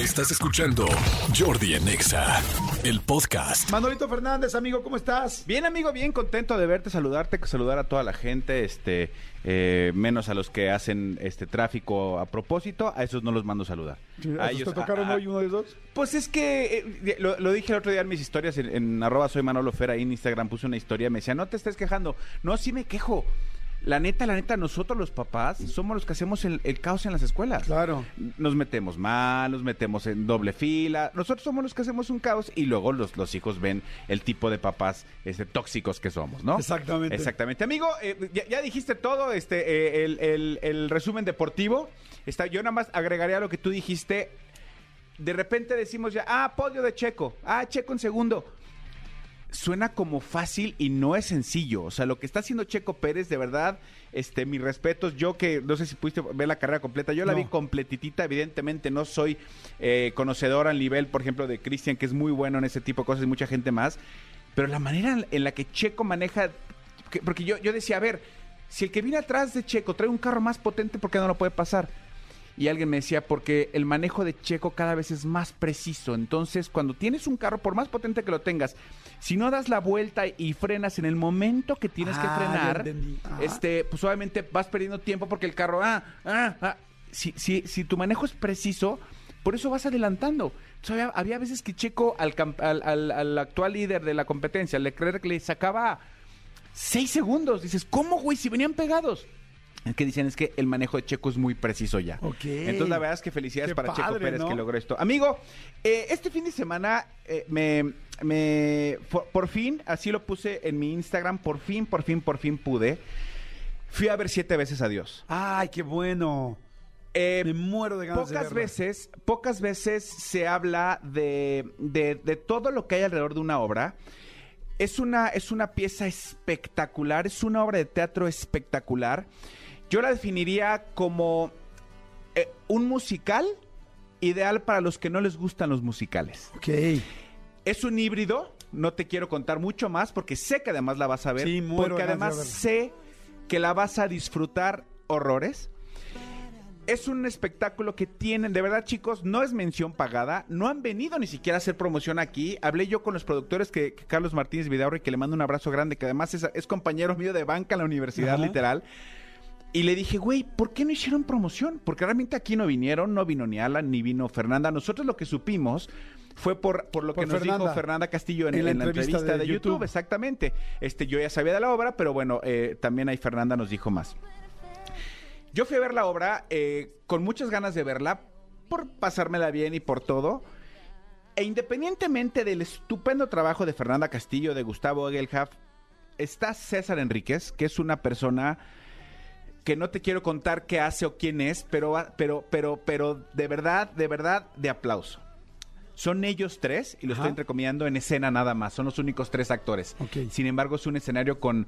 Estás escuchando Jordi en Exa, el podcast. Manolito Fernández, amigo, ¿cómo estás? Bien, amigo, bien contento de verte, saludarte, saludar a toda la gente, este, eh, menos a los que hacen este tráfico a propósito, a esos no los mando saludar. ¿A A ellos ellos- te tocaron a- a- hoy uno de dos? Pues es que eh, lo, lo dije el otro día en mis historias, en, en arroba soy Manolo Fera, ahí en Instagram puse una historia, me decía, no te estés quejando. No, sí me quejo. La neta, la neta, nosotros los papás somos los que hacemos el, el caos en las escuelas. Claro. Nos metemos mal, nos metemos en doble fila. Nosotros somos los que hacemos un caos y luego los, los hijos ven el tipo de papás este, tóxicos que somos, ¿no? Exactamente. Exactamente. Amigo, eh, ya, ya dijiste todo, este, eh, el, el- el resumen deportivo. Está, yo nada más agregaría a lo que tú dijiste. De repente decimos ya, ah, podio de Checo. Ah, Checo en segundo. Suena como fácil y no es sencillo. O sea, lo que está haciendo Checo Pérez, de verdad, este, mis respetos. Yo que no sé si pudiste ver la carrera completa, yo la No. vi completitita. Evidentemente no soy eh, conocedor al nivel, por ejemplo, de Cristian, que es muy bueno en ese tipo de cosas y mucha gente más. Pero la manera en la que Checo maneja. que- porque yo, yo decía, a ver, si el que viene atrás de Checo trae un carro más potente, ¿por qué no lo puede pasar? Y alguien me decía, porque el manejo de Checo cada vez es más preciso. Entonces, cuando tienes un carro, por más potente que lo tengas, si no das la vuelta y frenas en el momento que tienes Ah, que ya frenar, este, pues obviamente vas perdiendo tiempo porque el carro, ah, ah, ah. Si, si, si tu manejo es preciso, por eso vas adelantando. Entonces, había, había veces que Checo al, al- al actual líder de la competencia, Leclerc, le sacaba seis segundos. Dices, ¿cómo, güey? Si venían pegados. Es que dicen es que el manejo de Checo es muy preciso ya. Ok. Entonces la verdad es que felicidades Qué para Checo Pérez ¿no? que logró esto. Amigo, eh, este fin de semana eh, me, me por, por fin, así lo puse en mi Instagram, por fin, por fin, por fin pude. Fui a ver siete veces a Dios. Ay, qué bueno. Eh, Me muero de ganas pocas veces, pocas veces se habla de, de- de todo lo que hay alrededor de una obra. Es una, es una pieza espectacular, es una obra de teatro espectacular. Yo la definiría como eh, un musical ideal para los que no les gustan los musicales. Ok. Es un híbrido, no te quiero contar mucho más porque sé que además la vas a ver. Sí, porque además sé que la vas a disfrutar horrores. Es un espectáculo que tienen, de verdad chicos, no es mención pagada, no han venido ni siquiera a hacer promoción aquí. Hablé yo con los productores, que, que Carlos Martínez Vidaurre, que le mando un abrazo grande, que además es, es compañero mío de banca en la universidad, Ajá. literal. Y le dije, güey, ¿por qué no hicieron promoción? Porque realmente aquí no vinieron, no vino ni Alan, ni vino Fernanda. Nosotros lo que supimos fue por, por lo Por que nos Fernanda. dijo Fernanda Castillo en, En la en la entrevista entrevista de de, YouTube. YouTube. Exactamente. Este, yo ya sabía de la obra, pero bueno, eh, también ahí Fernanda nos dijo más. Yo fui a ver la obra eh, con muchas ganas de verla, por pasármela bien y por todo. E independientemente del estupendo trabajo de Fernanda Castillo, de Gustavo Egelhaf, está César Enríquez, que es una persona que no te quiero contar qué hace o quién es, pero, pero, pero, pero de verdad, de verdad, de aplauso. Son ellos tres, y lo Ajá. estoy entrecomillando en escena nada más, son los únicos tres actores. Sin embargo, es un escenario con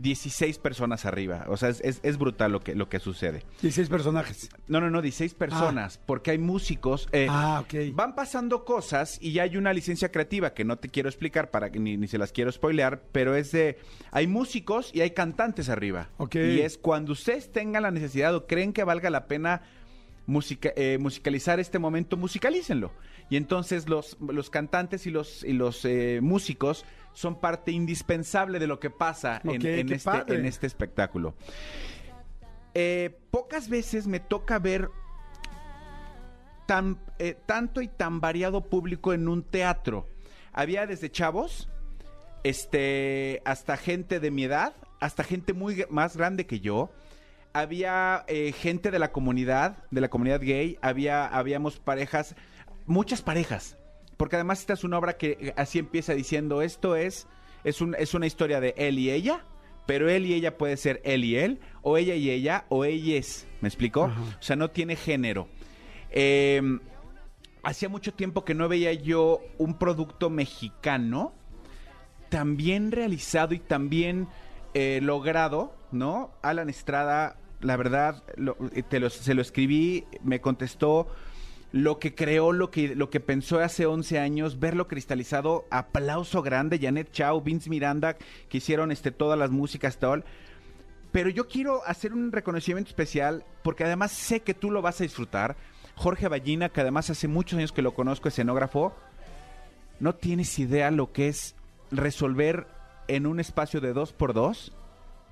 16 personas arriba. O sea, es, es- es brutal lo que, lo que sucede. 16 personajes. No, no, no, 16 personas, porque hay músicos. eh, Ah, ok. Van pasando cosas y ya hay una licencia creativa que no te quiero explicar para que ni, ni se las quiero spoilear, pero es de. Hay músicos y hay cantantes arriba. Ok. Y es cuando ustedes tengan la necesidad o creen que valga la pena musica- eh, musicalizar este momento, musicalícenlo. Y entonces los, los cantantes y los, y los eh, músicos son parte indispensable de lo que pasa en- este, en este espectáculo. Eh, pocas veces me toca ver tan, eh, tanto y tan variado público en un teatro. Había desde chavos, este, hasta gente de mi edad, hasta gente muy más grande que yo. Había eh, gente de la comunidad, de la comunidad gay. Había, habíamos parejas, muchas parejas. Porque además esta es una obra que eh, así empieza diciendo esto es, es, un- es una historia de él y ella, pero él y ella puede ser él y él, o ella y ella, o ellas. ¿Me explicó? Ajá. O sea, no tiene género. Eh, hacía mucho tiempo que no veía yo un producto mexicano tan bien realizado y tan bien eh, logrado, ¿no? Alan Estrada, la verdad, lo- eh, te lo- se lo escribí, me contestó lo que creó, lo que, lo que pensó hace 11 años, verlo cristalizado, aplauso grande, Janet Chao, Vince Miranda, que hicieron este, todas las músicas, todo. Pero yo quiero hacer un reconocimiento especial porque además sé que tú lo vas a disfrutar. Jorge Ballina, que además hace muchos años que lo conozco, escenógrafo, no tienes idea lo que es resolver en un espacio de dos por dos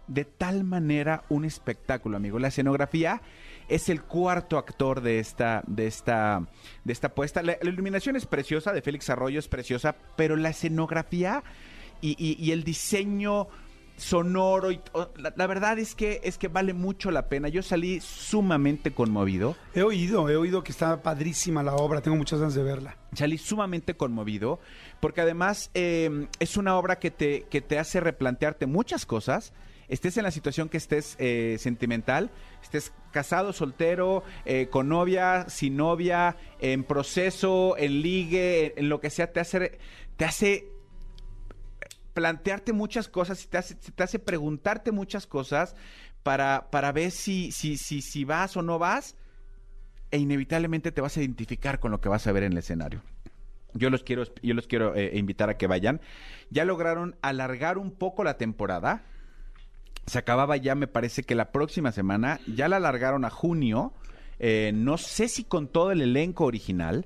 de tal manera un espectáculo, amigo. La escenografía es el cuarto actor de esta, de esta, de esta puesta. La, iluminación es preciosa, de Félix Arroyo es preciosa, pero la escenografía y el diseño sonoro y la, la verdad es que es que vale mucho la pena. Yo salí sumamente conmovido. He oído, he oído que está padrísima la obra. Tengo muchas ganas de verla. salí sumamente conmovido porque además eh, es una obra que te, que te hace replantearte muchas cosas. Estés en la situación que estés eh, sentimental, estés casado, soltero, eh, con novia, sin novia, en proceso, en ligue, en, en lo que sea, te hace, te hace plantearte muchas cosas y te hace, te hace preguntarte muchas cosas para, para ver si, si, si, si vas o no vas e inevitablemente te vas a identificar con lo que vas a ver en el escenario. Yo los quiero, yo los quiero eh, invitar a que vayan. Ya lograron alargar un poco la temporada. Se acababa ya, me parece que la próxima semana. Ya la alargaron a junio. Eh, no sé si con todo el elenco original.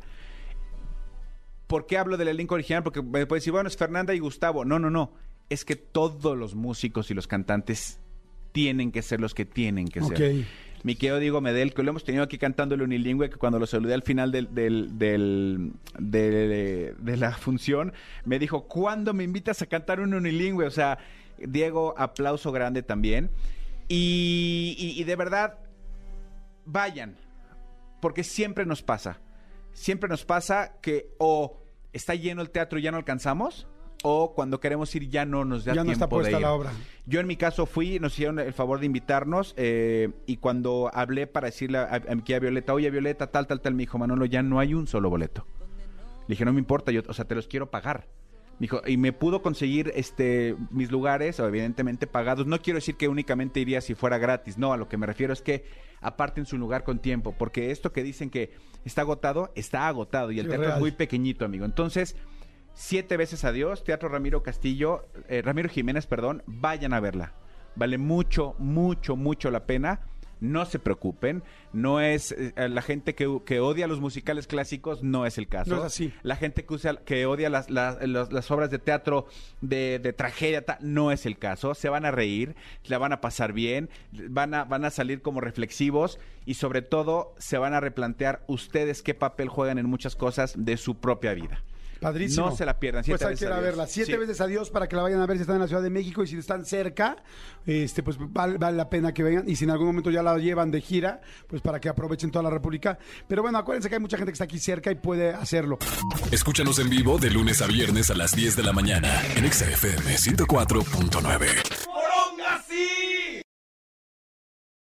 ¿Por qué hablo del elenco original? Porque me puede decir, bueno, es Fernanda y Gustavo. No, no, no. Es que todos los músicos y los cantantes tienen que ser los que tienen que ser. Mi querido Diego Medel, que lo hemos tenido aquí cantando el unilingüe, que cuando lo saludé al final del, del- del- de, de la función, me dijo, ¿cuándo me invitas a cantar un unilingüe? O sea, Diego, aplauso grande también. Y, y- y de verdad, vayan, porque siempre nos pasa. Siempre nos pasa que o está lleno el teatro y ya no alcanzamos, o cuando queremos ir ya no nos da Ya no está de puesta ir. la obra. Yo en mi caso fui, nos hicieron el favor de invitarnos eh, y cuando hablé para decirle a, a tía Violeta, oye Violeta, tal, tal, tal, me dijo Manolo, ya no hay un solo boleto. Le dije, no me importa, yo, o sea, te los quiero pagar. Dijo, y me pudo conseguir este mis lugares, evidentemente pagados. No quiero decir que únicamente iría si fuera gratis, no, a lo que me refiero es que aparten su lugar con tiempo, porque esto que dicen que está agotado, está agotado y el Sí, teatro es muy pequeñito, amigo. Entonces, siete veces adiós, Teatro Ramiro Castillo, eh, Ramiro Jiménez, perdón, vayan a verla. Vale mucho, mucho, mucho la pena. No se preocupen, no es eh, la gente que, que odia los musicales clásicos, no es el caso. No es así. La gente que, usa, que odia las, las, las- las obras de teatro de, de tragedia, ta- no es el caso. Se van a reír, la van a pasar bien, van a, van a salir como reflexivos y sobre todo se van a replantear ustedes qué papel juegan en muchas cosas de su propia vida. Padrísimo. No se la pierdan. Siete Pues hay veces que ir a adiós. verla. Siete Sí. veces adiós para que la vayan a ver si están en la Ciudad de México y si están cerca, este, pues vale, vale la pena que vengan. Y si en algún momento ya la llevan de gira, pues para que aprovechen toda la República. Pero bueno, acuérdense que hay mucha gente que está aquí cerca y puede hacerlo. Escúchanos en vivo de lunes a viernes a las 10 de la mañana en Exa FM 104.9.